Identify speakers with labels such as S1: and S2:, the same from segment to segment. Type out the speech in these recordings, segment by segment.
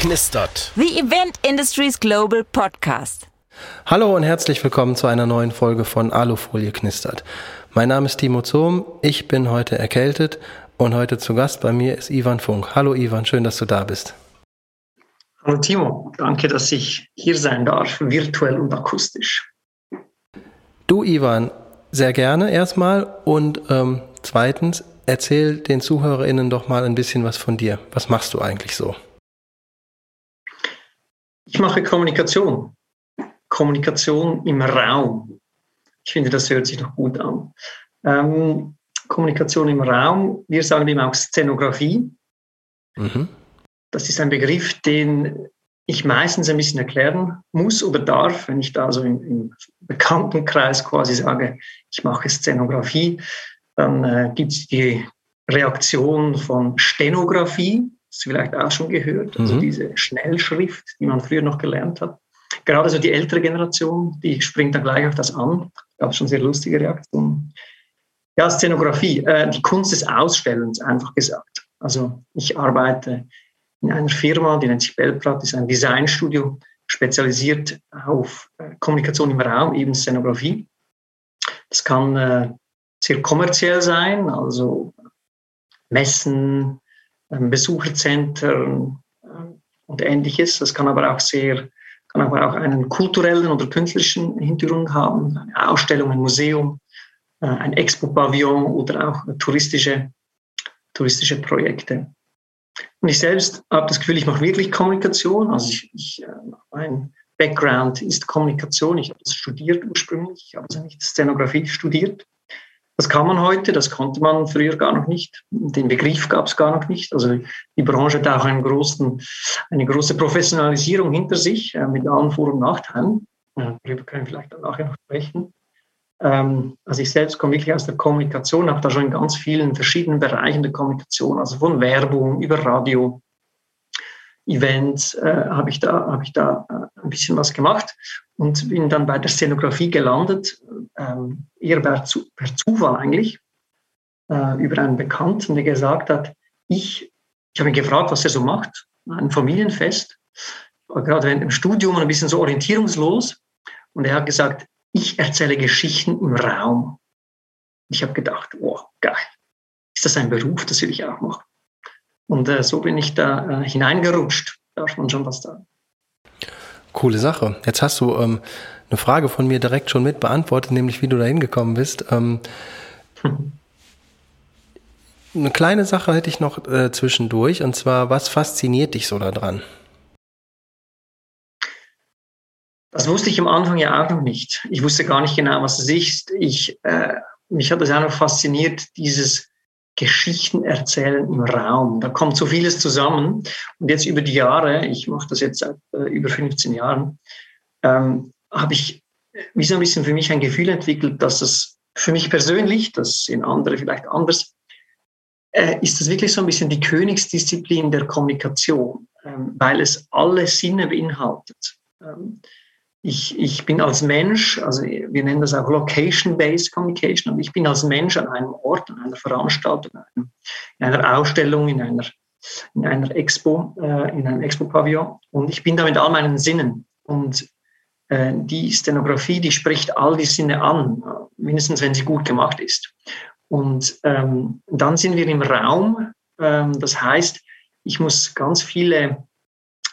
S1: knistert.
S2: The Event Industries Global Podcast.
S1: Hallo und herzlich willkommen zu einer neuen Folge von Alufolie knistert. Mein Name ist Timo Zohm, ich bin heute erkältet und heute zu Gast bei mir ist Ivan Funk. Hallo Ivan, schön, dass du da bist.
S3: Hallo Timo, danke, dass ich hier sein darf, virtuell und akustisch.
S1: Du Ivan, sehr gerne erstmal und ähm, zweitens, erzähl den ZuhörerInnen doch mal ein bisschen was von dir. Was machst du eigentlich so?
S3: Ich mache Kommunikation. Kommunikation im Raum. Ich finde, das hört sich noch gut an. Ähm, Kommunikation im Raum, wir sagen eben auch Szenografie. Mhm. Das ist ein Begriff, den ich meistens ein bisschen erklären muss oder darf, wenn ich da so im, im Bekanntenkreis quasi sage, ich mache Szenografie, dann äh, gibt es die Reaktion von Stenografie, das vielleicht auch schon gehört, also mhm. diese Schnellschrift, die man früher noch gelernt hat. Gerade so die ältere Generation, die springt dann gleich auf das an. Gab schon sehr lustige Reaktionen. Ja, Szenografie, äh, die Kunst des Ausstellens, einfach gesagt. Also ich arbeite in einer Firma, die nennt sich Belprat, ist ein Designstudio, spezialisiert auf äh, Kommunikation im Raum, eben Szenografie. Das kann äh, sehr kommerziell sein, also Messen, Besucherzentren äh, und ähnliches. Das kann aber auch sehr, kann aber auch einen kulturellen oder künstlerischen Hintergrund haben, eine Ausstellung, ein Museum, äh, ein Expo-Pavillon oder auch touristische, touristische Projekte. Und ich selbst habe das Gefühl, ich mache wirklich Kommunikation. Also ich, ich äh, mein Background ist Kommunikation. Ich habe das studiert ursprünglich. Ich habe also nicht Szenografie studiert. Das kann man heute, das konnte man früher gar noch nicht. Den Begriff gab es gar noch nicht. Also die Branche hat auch einen großen, eine große Professionalisierung hinter sich äh, mit allen Vor- und Nachteilen. Darüber können wir vielleicht dann nachher noch sprechen. Ähm, also ich selbst komme wirklich aus der Kommunikation, habe da schon in ganz vielen verschiedenen Bereichen der Kommunikation, also von Werbung über Radio, Events, äh, habe ich da, habe ich da äh, ein bisschen was gemacht und bin dann bei der Szenografie gelandet, ähm, eher per, per, Zufall eigentlich, äh, über einen Bekannten, der gesagt hat, ich, ich habe ihn gefragt, was er so macht, ein Familienfest, war gerade während dem Studium ein bisschen so orientierungslos und er hat gesagt, ich erzähle Geschichten im Raum. Ich habe gedacht, wow, geil. Ist das ein Beruf? Das will ich auch machen. Und äh, so bin ich da äh, hineingerutscht. Darf man schon was sagen.
S1: Coole Sache. Jetzt hast du ähm, eine Frage von mir direkt schon mit beantwortet, nämlich wie du da hingekommen bist. Ähm, eine kleine Sache hätte ich noch äh, zwischendurch, und zwar, was fasziniert dich so daran?
S3: Das wusste ich am Anfang ja auch noch nicht. Ich wusste gar nicht genau, was es ist. Ich, äh, mich hat das auch noch fasziniert, dieses Geschichten erzählen im Raum. Da kommt so vieles zusammen. Und jetzt über die Jahre, ich mache das jetzt seit äh, über 15 Jahren, ähm, habe ich wie so ein bisschen für mich ein Gefühl entwickelt, dass es für mich persönlich, das sehen andere vielleicht anders, äh, ist das wirklich so ein bisschen die Königsdisziplin der Kommunikation, ähm, weil es alle Sinne beinhaltet. Ähm, ich, ich bin als Mensch, also wir nennen das auch Location-Based Communication, aber ich bin als Mensch an einem Ort, an einer Veranstaltung, in einer Ausstellung, in einer, in einer Expo, äh, in einem Expo-Pavillon und ich bin da mit all meinen Sinnen. Und äh, die Stenografie, die spricht all die Sinne an, mindestens wenn sie gut gemacht ist. Und ähm, dann sind wir im Raum, ähm, das heißt, ich muss ganz viele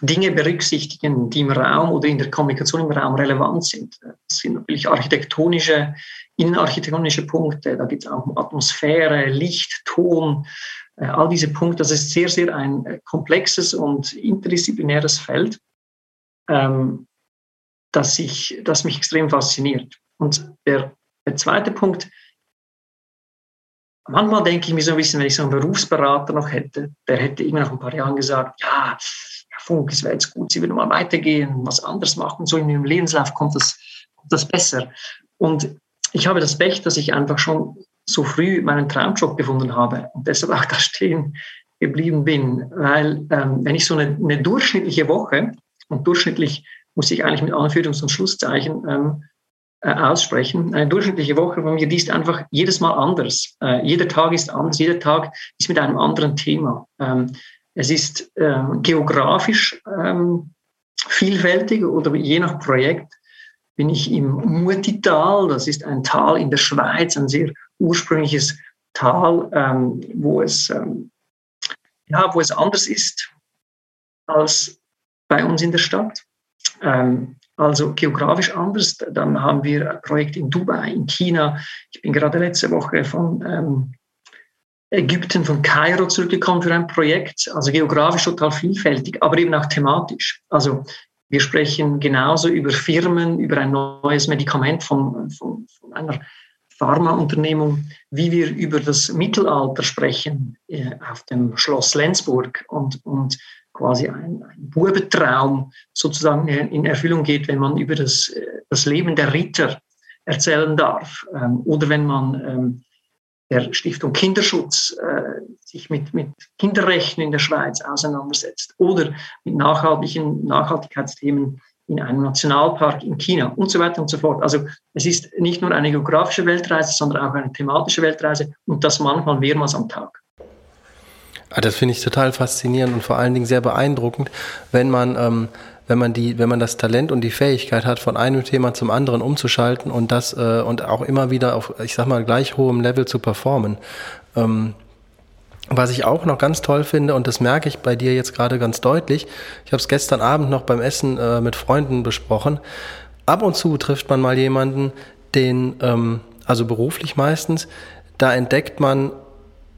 S3: Dinge berücksichtigen, die im Raum oder in der Kommunikation im Raum relevant sind. Das sind natürlich architektonische, innenarchitektonische Punkte, da geht es auch Atmosphäre, Licht, Ton, äh, all diese Punkte. Das ist sehr, sehr ein äh, komplexes und interdisziplinäres Feld, ähm, das, ich, das mich extrem fasziniert. Und der, der zweite Punkt, manchmal denke ich mir so ein bisschen, wenn ich so einen Berufsberater noch hätte, der hätte immer nach ein paar Jahren gesagt, ja, Funk, es wäre jetzt gut, Sie würden mal weitergehen, was anderes machen. So in Ihrem Lebenslauf kommt das, kommt das besser. Und ich habe das Pech, dass ich einfach schon so früh meinen Traumjob gefunden habe und deshalb auch da stehen geblieben bin. Weil ähm, wenn ich so eine, eine, durchschnittliche Woche, und durchschnittlich muss ich eigentlich mit Anführungs- und Schlusszeichen ähm, äh, aussprechen, eine durchschnittliche Woche von mir, die ist einfach jedes Mal anders. Äh, jeder Tag ist anders, jeder Tag ist mit einem anderen Thema. Ähm, Es ist äh, geografisch ähm, vielfältig oder je nach Projekt bin ich im Murtital. Das ist ein Tal in der Schweiz, ein sehr ursprüngliches Tal, ähm, wo, es, ähm, ja, wo es anders ist als bei uns in der Stadt. Ähm, also geografisch anders. Dann haben wir ein Projekt in Dubai, in China. Ich bin gerade letzte Woche von ähm, Ägypten, von Kairo zurückgekommen für ein Projekt. Also geografisch total vielfältig, aber eben auch thematisch. Also wir sprechen genauso über Firmen, über ein neues Medikament von, von, von einer Pharmaunternehmung, wie wir über das Mittelalter sprechen äh, auf dem Schloss Lenzburg und, und quasi ein, ein Bubentraum sozusagen in Erfüllung geht, wenn man über das, äh, das Leben der Ritter erzählen darf ähm, oder wenn man ähm, der Stiftung Kinderschutz äh, sich mit, mit Kinderrechten in der Schweiz auseinandersetzt oder mit nachhaltigen Nachhaltigkeitsthemen in einem Nationalpark in China und so weiter und so fort. Also es ist nicht nur eine geografische Weltreise, sondern auch eine thematische Weltreise und das manchmal mehrmals am Tag.
S1: Ah, das finde ich total faszinierend und vor allen Dingen sehr beeindruckend, wenn man ähm, wenn man die, wenn man das Talent und die Fähigkeit hat, von einem Thema zum anderen umzuschalten und das äh, und auch immer wieder auf, ich sag mal, gleich hohem Level zu performen. Ähm, was ich auch noch ganz toll finde, und das merke ich bei dir jetzt gerade ganz deutlich, ich habe es gestern Abend noch beim Essen äh, mit Freunden besprochen. Ab und zu trifft man mal jemanden, den, ähm, also beruflich meistens, da entdeckt man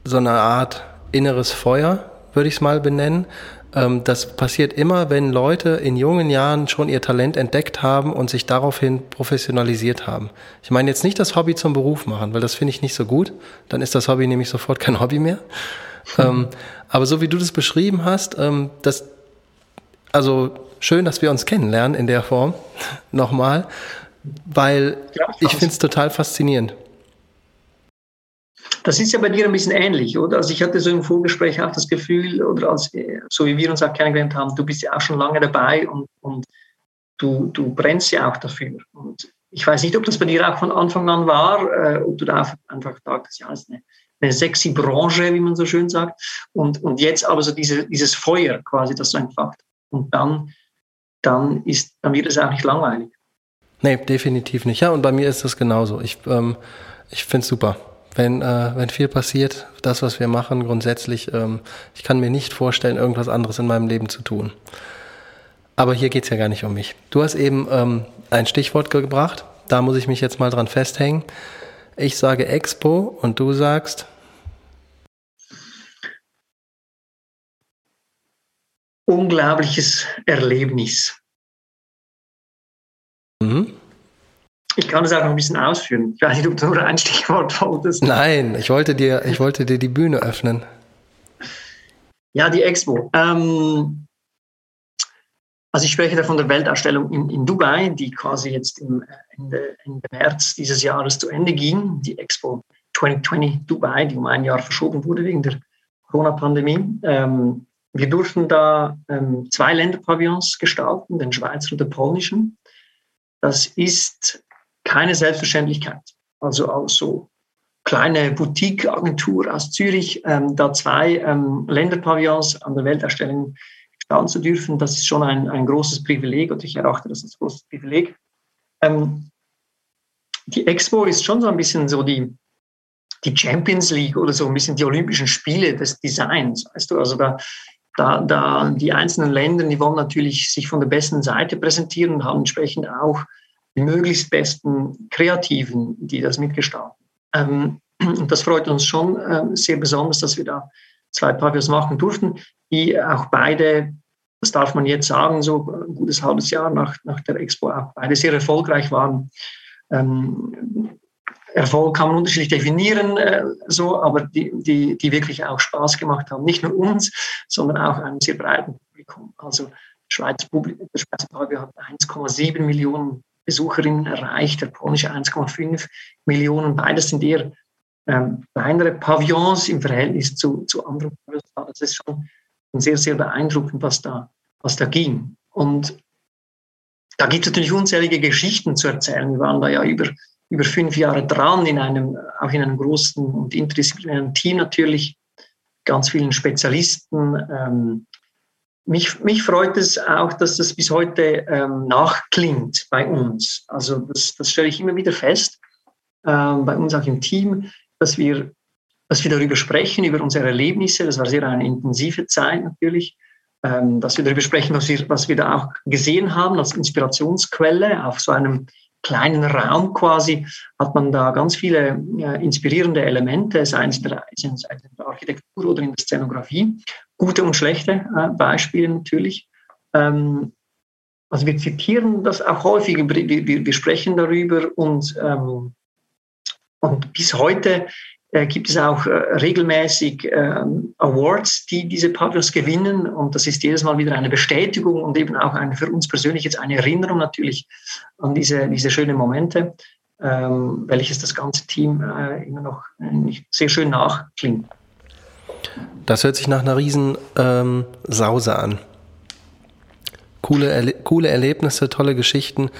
S1: so eine Art inneres Feuer, würde ich es mal benennen. Ähm, das passiert immer, wenn Leute in jungen Jahren schon ihr Talent entdeckt haben und sich daraufhin professionalisiert haben. Ich meine jetzt nicht das Hobby zum Beruf machen, weil das finde ich nicht so gut. Dann ist das Hobby nämlich sofort kein Hobby mehr. Mhm. aber so wie du das beschrieben hast, ähm, das, also schön, dass wir uns kennenlernen in der Form. Nochmal, weil ja, ich finde es total faszinierend.
S3: Das ist ja bei dir ein bisschen ähnlich, oder? Also ich hatte so im Vorgespräch auch das Gefühl, oder als, so wie wir uns auch kennengelernt haben, du bist ja auch schon lange dabei und, und du, du brennst ja auch dafür. Und ich weiß nicht, ob das bei dir auch von Anfang an war, äh, ob du da einfach dachtest, ja, ist eine, eine sexy Branche, wie man so schön sagt. Und, und jetzt aber so diese, dieses Feuer quasi, das so einfach. Und dann, dann, ist, dann wird es auch nicht langweilig.
S1: Nee, definitiv nicht. Ja, und bei mir ist das genauso. Ich, ähm, ich finde es super wenn, äh, wenn viel passiert, das, was wir machen, grundsätzlich, ähm, ich kann mir nicht vorstellen, irgendwas anderes in meinem Leben zu tun. Aber hier geht's ja gar nicht um mich. Du hast eben ähm, ein Stichwort gebracht, da muss ich mich jetzt mal dran festhängen. Ich sage Expo und du sagst.
S3: Unglaubliches Erlebnis. Mhm. Ich kann das auch noch ein bisschen ausführen. Ich weiß nicht, ob du nur ein Stichwort wolltest.
S1: Nein, ich wollte dir, ich wollte dir die Bühne öffnen.
S3: Ja, die Expo. Ähm, also ich spreche da von der Weltausstellung in, in Dubai, die quasi jetzt im Ende, Ende März dieses Jahres zu Ende ging. Die Expo 2020 Dubai, die um ein Jahr verschoben wurde wegen der Corona-Pandemie. Ähm, wir durften da ähm, zwei Länderpavillons gestalten, den Schweizer und den polnischen. Das ist keine Selbstverständlichkeit. Also auch so kleine Boutique-Agentur aus Zürich, ähm, da zwei ähm, Länderpavillons an der Weltausstellung gestalten zu dürfen, das ist schon ein, ein großes Privileg und ich erachte das als großes Privileg. Ähm, die Expo ist schon so ein bisschen so die, die Champions League oder so ein bisschen die Olympischen Spiele des Designs, weißt du, also da, da, da die einzelnen Länder, die wollen natürlich sich von der besten Seite präsentieren und haben entsprechend auch die möglichst besten Kreativen, die das mitgestalten. Ähm, und das freut uns schon äh, sehr besonders, dass wir da zwei Pavillons machen durften, die auch beide, das darf man jetzt sagen, so ein gutes halbes Jahr nach, nach der Expo auch beide sehr erfolgreich waren. Ähm, Erfolg kann man unterschiedlich definieren, äh, so, aber die, die, die wirklich auch Spaß gemacht haben. Nicht nur uns, sondern auch einem sehr breiten Publikum. Also Publikum, der Schweizer Pavillon hat 1,7 Millionen Besucherinnen erreicht, der polnische 1,5 Millionen. Beides sind eher ähm, kleinere Pavillons im Verhältnis zu, zu anderen Pavillons. Das ist schon sehr, sehr beeindruckend, was da, was da ging. Und da gibt es natürlich unzählige Geschichten zu erzählen. Wir waren da ja über, über fünf Jahre dran, in einem, auch in einem großen und interdisziplinären Team natürlich. ganz vielen Spezialisten. Ähm, mich, mich freut es auch, dass das bis heute ähm, nachklingt bei uns. Also das, das stelle ich immer wieder fest, ähm, bei uns auch im Team, dass wir, dass wir darüber sprechen, über unsere Erlebnisse. Das war sehr eine intensive Zeit natürlich. Ähm, dass wir darüber sprechen, was wir, was wir da auch gesehen haben als Inspirationsquelle auf so einem kleinen Raum quasi hat man da ganz viele äh, inspirierende Elemente, sei es der, in der Architektur oder in der Szenografie. Gute und schlechte äh, Beispiele natürlich. Ähm, also wir zitieren das auch häufig, wir, wir, wir sprechen darüber und, ähm, und bis heute gibt es auch äh, regelmäßig ähm, Awards, die diese Pavillons gewinnen. Und das ist jedes Mal wieder eine Bestätigung und eben auch eine, für uns persönlich jetzt eine Erinnerung natürlich an diese, diese schönen Momente, ähm, welches das ganze Team äh, immer noch äh, sehr schön nachklingt.
S1: Das hört sich nach einer riesen ähm, Sause an. Coole, Erle coole Erlebnisse, tolle Geschichten.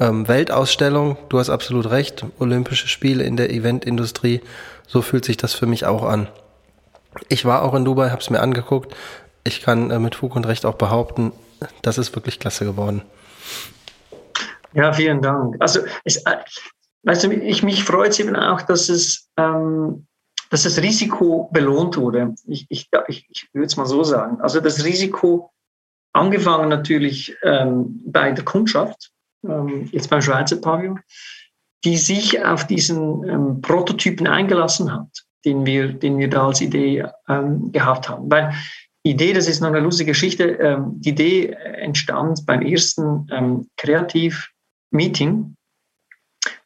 S1: Ähm, Weltausstellung, du hast absolut recht. Olympische Spiele in der Eventindustrie so fühlt sich das für mich auch an. Ich war auch in Dubai, habe es mir angeguckt. Ich kann äh, mit Fug und Recht auch behaupten, das ist wirklich klasse geworden.
S3: Ja, vielen Dank. Also, es, äh, weißt du, ich, mich freut es eben auch, dass es, ähm, dass das Risiko belohnt wurde. Ich, ich, ich, ich würde es mal so sagen. Also das Risiko, angefangen natürlich ähm, bei der Kundschaft, jetzt beim Schweizer Pavillon, die sich auf diesen ähm, Prototypen eingelassen hat, den wir, den wir da als Idee ähm, gehabt haben. Weil die Idee, das ist noch eine lustige Geschichte, ähm, die Idee entstand beim ersten ähm, Kreativ-Meeting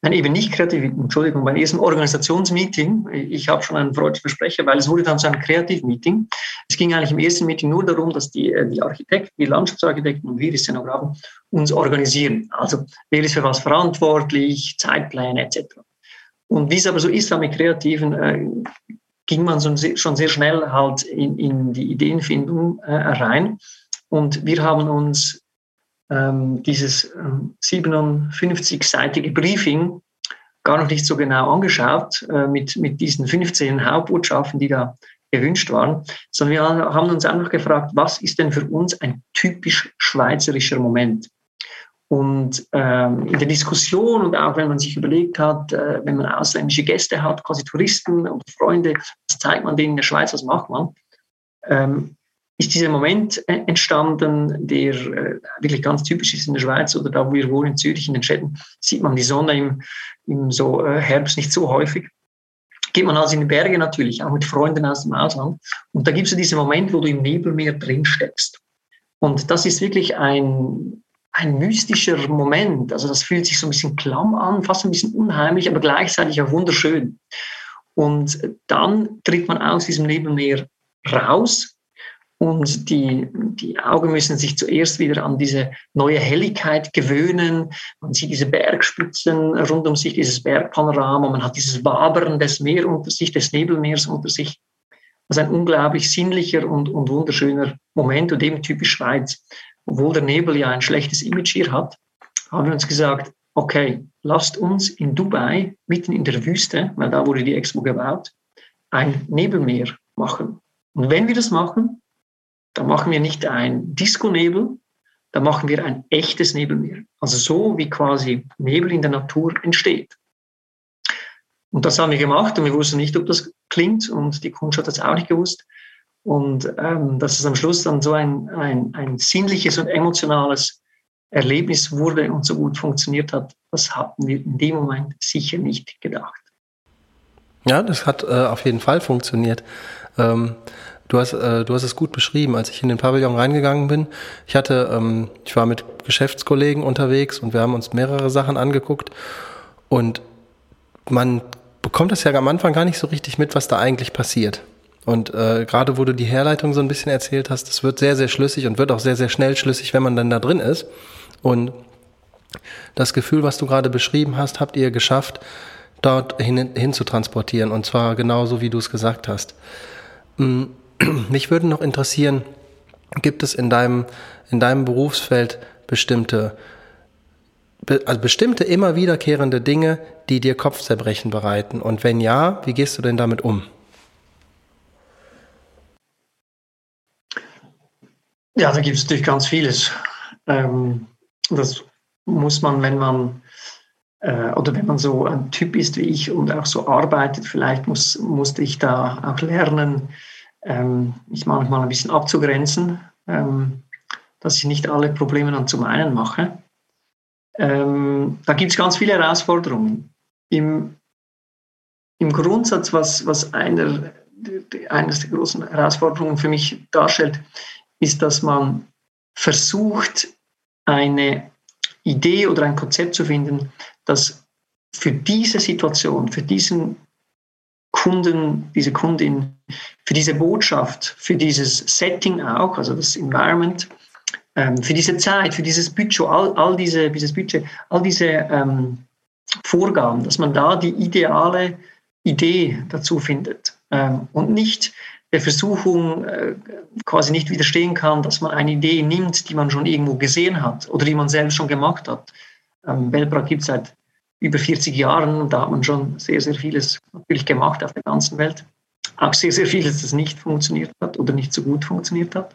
S3: Nein, eben nicht kreativ, Entschuldigung, beim ersten Organisationsmeeting, ich habe schon einen freudischen Versprecher, weil es wurde dann zu einem Kreativmeeting. Es ging eigentlich im ersten Meeting nur darum, dass die, äh, die Architekten, die Landschaftsarchitekten und wir, die Szenografen, uns organisieren. Also wer ist für was verantwortlich, Zeitpläne etc. Und wie es aber so ist, mit Kreativen, äh, ging man schon sehr schnell halt in, in die Ideenfindung äh, rein. Und wir haben uns ähm, dieses äh, 57-seitige Briefing gar noch nicht so genau angeschaut äh, mit, mit diesen 15 Hauptbotschaften, die da gewünscht waren, sondern wir haben uns einfach gefragt, was ist denn für uns ein typisch schweizerischer Moment? Und ähm, in der Diskussion und auch wenn man sich überlegt hat, äh, wenn man ausländische Gäste hat, quasi Touristen und Freunde, was zeigt man denen in der Schweiz, was macht man? Ähm, ist dieser Moment äh, entstanden, der äh, wirklich ganz typisch ist in der Schweiz oder da, wo wir wohnen, in Zürich, in den Städten, sieht man die Sonne im, im so äh, Herbst nicht so häufig. Geht man also in die Berge natürlich, auch mit Freunden aus dem Ausland. Und da gibt es diesen Moment, wo du im Nebelmeer drin steckst. Und das ist wirklich ein, ein mystischer Moment. Also das fühlt sich so ein bisschen klamm an, fast ein bisschen unheimlich, aber gleichzeitig auch wunderschön. Und dann tritt man aus diesem Nebelmeer raus und die, die Augen müssen sich zuerst wieder an diese neue Helligkeit gewöhnen. Man sieht diese Bergspitzen rund um sich, dieses Bergpanorama. Man hat dieses Wabern des Meeres unter sich, des Nebelmeers unter sich. Also ein unglaublich sinnlicher und, und wunderschöner Moment und eben typisch Schweiz. Obwohl der Nebel ja ein schlechtes Image hier hat, haben wir uns gesagt, okay, lasst uns in Dubai, mitten in der Wüste, weil da wurde die Expo gebaut, ein Nebelmeer machen. Und wenn wir das machen, da machen wir nicht ein Disco-Nebel, da machen wir ein echtes Nebelmeer. Also so, wie quasi Nebel in der Natur entsteht. Und das haben wir gemacht und wir wussten nicht, ob das klingt und die Kundschaft hat es auch nicht gewusst. Und ähm, dass es am Schluss dann so ein, ein, ein sinnliches und emotionales Erlebnis wurde und so gut funktioniert hat, das hatten wir in dem Moment sicher nicht gedacht.
S1: Ja, das hat äh, auf jeden Fall funktioniert. Ähm, Du hast, äh, du hast es gut beschrieben, als ich in den Pavillon reingegangen bin. Ich hatte, ähm, ich war mit Geschäftskollegen unterwegs und wir haben uns mehrere Sachen angeguckt und man bekommt das ja am Anfang gar nicht so richtig mit, was da eigentlich passiert. Und äh, gerade wo du die Herleitung so ein bisschen erzählt hast, das wird sehr, sehr schlüssig und wird auch sehr, sehr schnell schlüssig, wenn man dann da drin ist. Und das Gefühl, was du gerade beschrieben hast, habt ihr geschafft, dort hin, hin zu transportieren. Und zwar genauso, wie du es gesagt hast. Mm, mich würde noch interessieren, gibt es in deinem, in deinem Berufsfeld bestimmte, also bestimmte immer wiederkehrende Dinge, die dir Kopfzerbrechen bereiten? Und wenn ja, wie gehst du denn damit um?
S3: Ja, da gibt es natürlich ganz vieles. Ähm, das muss man, wenn man äh, oder wenn man so ein Typ ist wie ich und auch so arbeitet, vielleicht muss, musste ich da auch lernen, ähm, mich manchmal ein bisschen abzugrenzen, ähm, dass ich nicht alle Probleme dann zum einen mache. Ähm, da gibt es ganz viele Herausforderungen. Im, im Grundsatz, was, was einer, eines der großen Herausforderungen für mich darstellt, ist, dass man versucht, eine Idee oder ein Konzept zu finden, das für diese Situation, für diesen Kunden, diese Kundin, für diese Botschaft, für dieses Setting auch, also das Environment, ähm, für diese Zeit, für dieses Budget, all, all diese, dieses Budget, all diese ähm, Vorgaben, dass man da die ideale Idee dazu findet ähm, und nicht der Versuchung äh, quasi nicht widerstehen kann, dass man eine Idee nimmt, die man schon irgendwo gesehen hat oder die man selbst schon gemacht hat. Ähm, Belbrad gibt es seit über 40 Jahren da hat man schon sehr, sehr vieles natürlich gemacht auf der ganzen Welt. Auch sehr, sehr vieles, das nicht funktioniert hat oder nicht so gut funktioniert hat.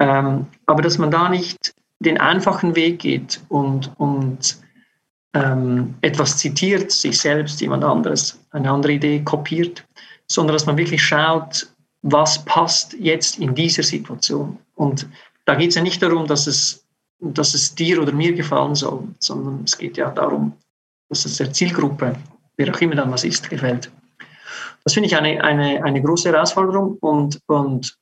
S3: Ähm, aber dass man da nicht den einfachen Weg geht und, und ähm, etwas zitiert, sich selbst, jemand anderes, eine andere Idee kopiert, sondern dass man wirklich schaut, was passt jetzt in dieser Situation. Und da geht es ja nicht darum, dass es, dass es dir oder mir gefallen soll, sondern es geht ja darum, dass es der Zielgruppe, wer auch immer dann was ist, gefällt. Das finde ich eine, eine, eine große Herausforderung und, und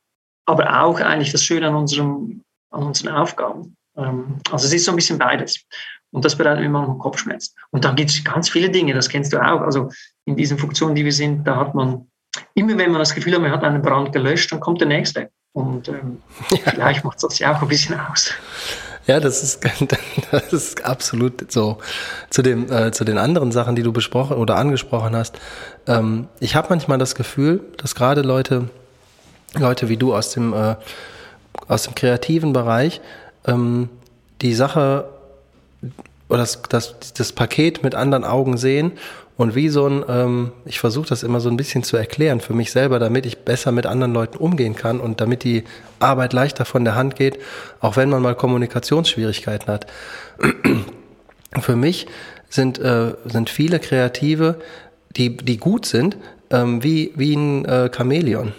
S3: aber auch eigentlich das Schöne an, unserem, an unseren Aufgaben. Ähm, also es ist so ein bisschen beides. Und das bereitet mir manchmal Kopfschmerzen. Und dann gibt es ganz viele Dinge, das kennst du auch. Also in diesen Funktionen, die wir sind, da hat man immer, wenn man das Gefühl hat, man hat einen Brand gelöscht, dann kommt der nächste. Und ähm, ja. vielleicht macht das ja auch ein bisschen aus.
S1: Ja, das ist, das ist absolut so. Zu, dem, äh, zu den anderen Sachen, die du besprochen oder angesprochen hast. Ähm, ich habe manchmal das Gefühl, dass gerade Leute, Leute wie du aus dem, äh, aus dem kreativen Bereich ähm, die Sache oder das, das, das Paket mit anderen Augen sehen und wie so ein, ähm, ich versuche das immer so ein bisschen zu erklären für mich selber, damit ich besser mit anderen Leuten umgehen kann und damit die Arbeit leichter von der Hand geht, auch wenn man mal Kommunikationsschwierigkeiten hat. für mich sind, äh, sind viele Kreative, die, die gut sind, ähm, wie, wie ein äh, Chamäleon.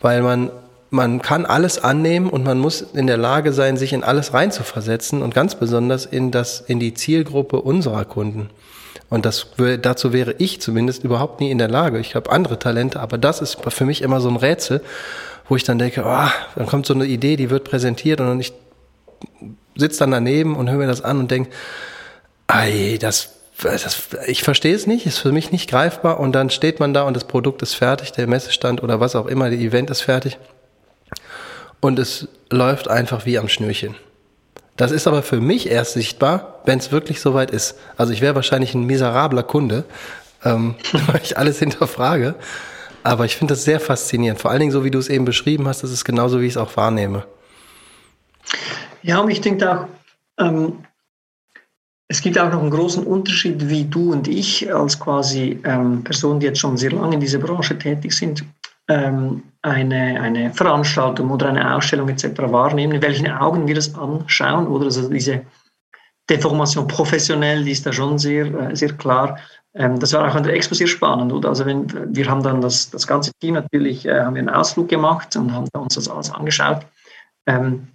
S1: Weil man, man kann alles annehmen und man muss in der Lage sein, sich in alles reinzuversetzen und ganz besonders in, das, in die Zielgruppe unserer Kunden. Und das, dazu wäre ich zumindest überhaupt nie in der Lage. Ich habe andere Talente, aber das ist für mich immer so ein Rätsel, wo ich dann denke, oh, dann kommt so eine Idee, die wird präsentiert und ich sitze dann daneben und höre mir das an und denke, ey, das, das, ich verstehe es nicht, ist für mich nicht greifbar und dann steht man da und das Produkt ist fertig, der Messestand oder was auch immer, der Event ist fertig und es läuft einfach wie am Schnürchen. Das ist aber für mich erst sichtbar, wenn es wirklich soweit ist. Also ich wäre wahrscheinlich ein miserabler Kunde, ähm, weil ich alles hinterfrage. Aber ich finde das sehr faszinierend. Vor allen Dingen, so wie du es eben beschrieben hast, das ist genauso, wie ich es auch wahrnehme.
S3: Ja, und ich denke auch, ähm, es gibt auch noch einen großen Unterschied, wie du und ich als quasi ähm, Personen, die jetzt schon sehr lange in dieser Branche tätig sind, ähm, eine, eine Veranstaltung oder eine Ausstellung etc. wahrnehmen, in welchen Augen wir das anschauen oder also diese Deformation professionell, die ist da schon sehr, äh, sehr klar. Ähm, das war auch an der Expo sehr spannend, oder? Also wenn, wir haben dann das, das ganze Team natürlich, äh, haben wir einen Ausflug gemacht und haben uns das alles angeschaut. Ähm,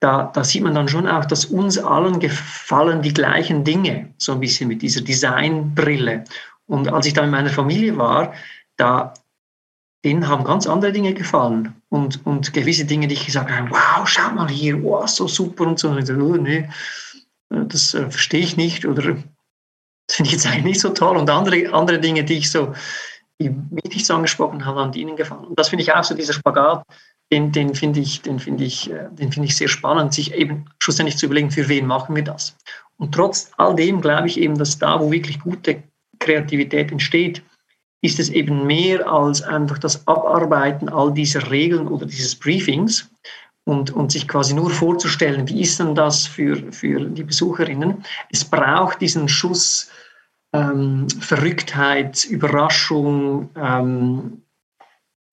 S3: da, da, sieht man dann schon auch, dass uns allen gefallen die gleichen Dinge, so ein bisschen mit dieser Designbrille. Und als ich da in meiner Familie war, da denen haben ganz andere Dinge gefallen. Und, und gewisse Dinge, die ich gesagt habe, wow, schau mal hier, wow, so super und so. Und dachte, oh, nee, das äh, verstehe ich nicht oder das finde ich jetzt eigentlich nicht so toll. Und andere, andere Dinge, die ich so, die mich nicht so angesprochen habe, haben die ihnen gefallen. Und das finde ich auch so, dieser Spagat, den, den finde ich, den ich, äh, den finde ich sehr spannend, sich eben schlussendlich zu überlegen, für wen machen wir das. Und trotz all dem glaube ich eben, dass da, wo wirklich gute Kreativität entsteht, ist es eben mehr als einfach das Abarbeiten all dieser Regeln oder dieses Briefings und, und sich quasi nur vorzustellen, wie ist denn das für, für die Besucherinnen. Es braucht diesen Schuss ähm, Verrücktheit, Überraschung, ähm,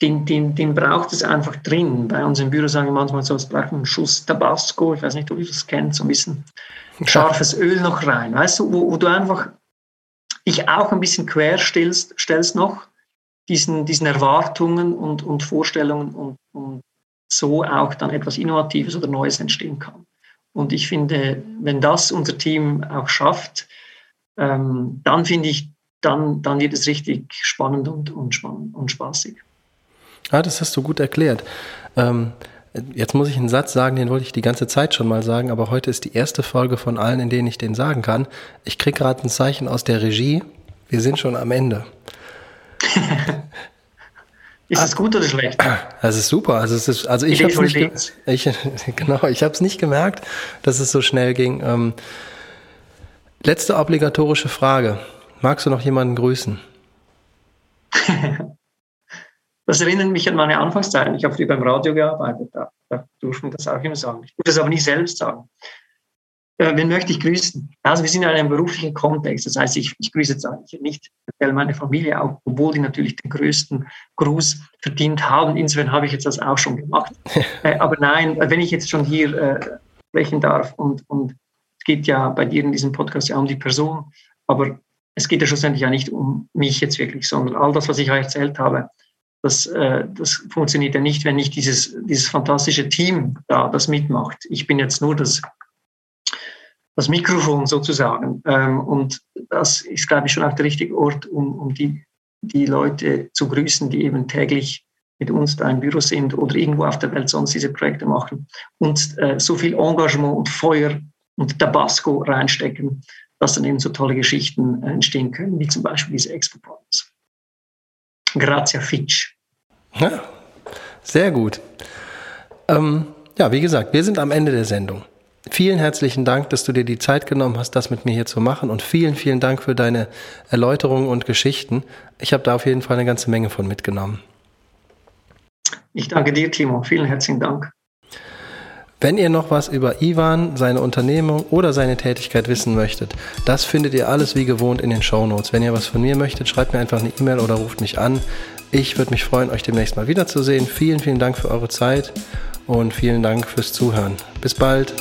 S3: den, den, den braucht es einfach drin. Bei uns im Büro sagen wir manchmal so, es braucht einen Schuss Tabasco, ich weiß nicht, ob ihr das kennt, so ein bisschen scharfes Öl noch rein, weißt du, wo, wo du einfach dich auch ein bisschen quer stellst, stellst noch diesen, diesen Erwartungen und, und Vorstellungen und, und so auch dann etwas Innovatives oder Neues entstehen kann. Und ich finde, wenn das unser Team auch schafft, ähm, dann finde ich, dann, dann wird es richtig spannend und, und, und spaßig.
S1: Ja, das hast du gut erklärt. Ähm, jetzt muss ich einen Satz sagen, den wollte ich die ganze Zeit schon mal sagen, aber heute ist die erste Folge von allen, in denen ich den sagen kann. Ich kriege gerade ein Zeichen aus der Regie. Wir sind schon am Ende.
S3: Ist es gut oder schlecht?
S1: Das ist super. Also, es ist, also ich habe nicht, ich, genau, ich habe es nicht gemerkt, dass es so schnell ging. Ähm, letzte obligatorische Frage. Magst du noch jemanden grüßen?
S3: das erinnert mich an meine Anfangszeit. Ich habe früher beim Radio gearbeitet. Da, da durfte man das auch immer sagen. Ich durfte das aber nicht selbst sagen. Äh, wen möchte ich grüßen? Also wir sind in einem beruflichen Kontext. Das heißt, ich, ich grüße jetzt eigentlich nicht meine Familie auch, obwohl die natürlich den größten Gruß verdient haben. Insofern habe ich jetzt das auch schon gemacht. äh, aber nein, wenn ich jetzt schon hier äh, sprechen darf und, und es geht ja bei dir in diesem Podcast ja um die Person, aber es geht ja schlussendlich ja nicht um mich jetzt wirklich, sondern all das, was ich euch erzählt habe, das, äh, das funktioniert ja nicht, wenn nicht dieses, dieses fantastische Team da das mitmacht. Ich bin jetzt nur das das Mikrofon sozusagen. Ähm, und das ist, glaube ich, schon auch der richtige Ort, um, um die, die Leute zu grüßen, die eben täglich mit uns da im Büro sind oder irgendwo auf der Welt sonst diese Projekte machen und äh, so viel Engagement und Feuer und Tabasco reinstecken, dass dann eben so tolle Geschichten entstehen können, wie zum Beispiel diese Expo Grazie Fitch.
S1: Ja, sehr gut. Ähm, ja, wie gesagt, wir sind am Ende der Sendung. Vielen herzlichen Dank, dass du dir die Zeit genommen hast, das mit mir hier zu machen und vielen, vielen Dank für deine Erläuterungen und Geschichten. Ich habe da auf jeden Fall eine ganze Menge von mitgenommen.
S3: Ich danke dir, Timo. Vielen herzlichen Dank.
S1: Wenn ihr noch was über Ivan, seine Unternehmung oder seine Tätigkeit wissen möchtet, das findet ihr alles wie gewohnt in den Show Notes. Wenn ihr was von mir möchtet, schreibt mir einfach eine E-Mail oder ruft mich an. Ich würde mich freuen, euch demnächst mal wiederzusehen. Vielen, vielen Dank für eure Zeit und vielen Dank fürs Zuhören. Bis bald.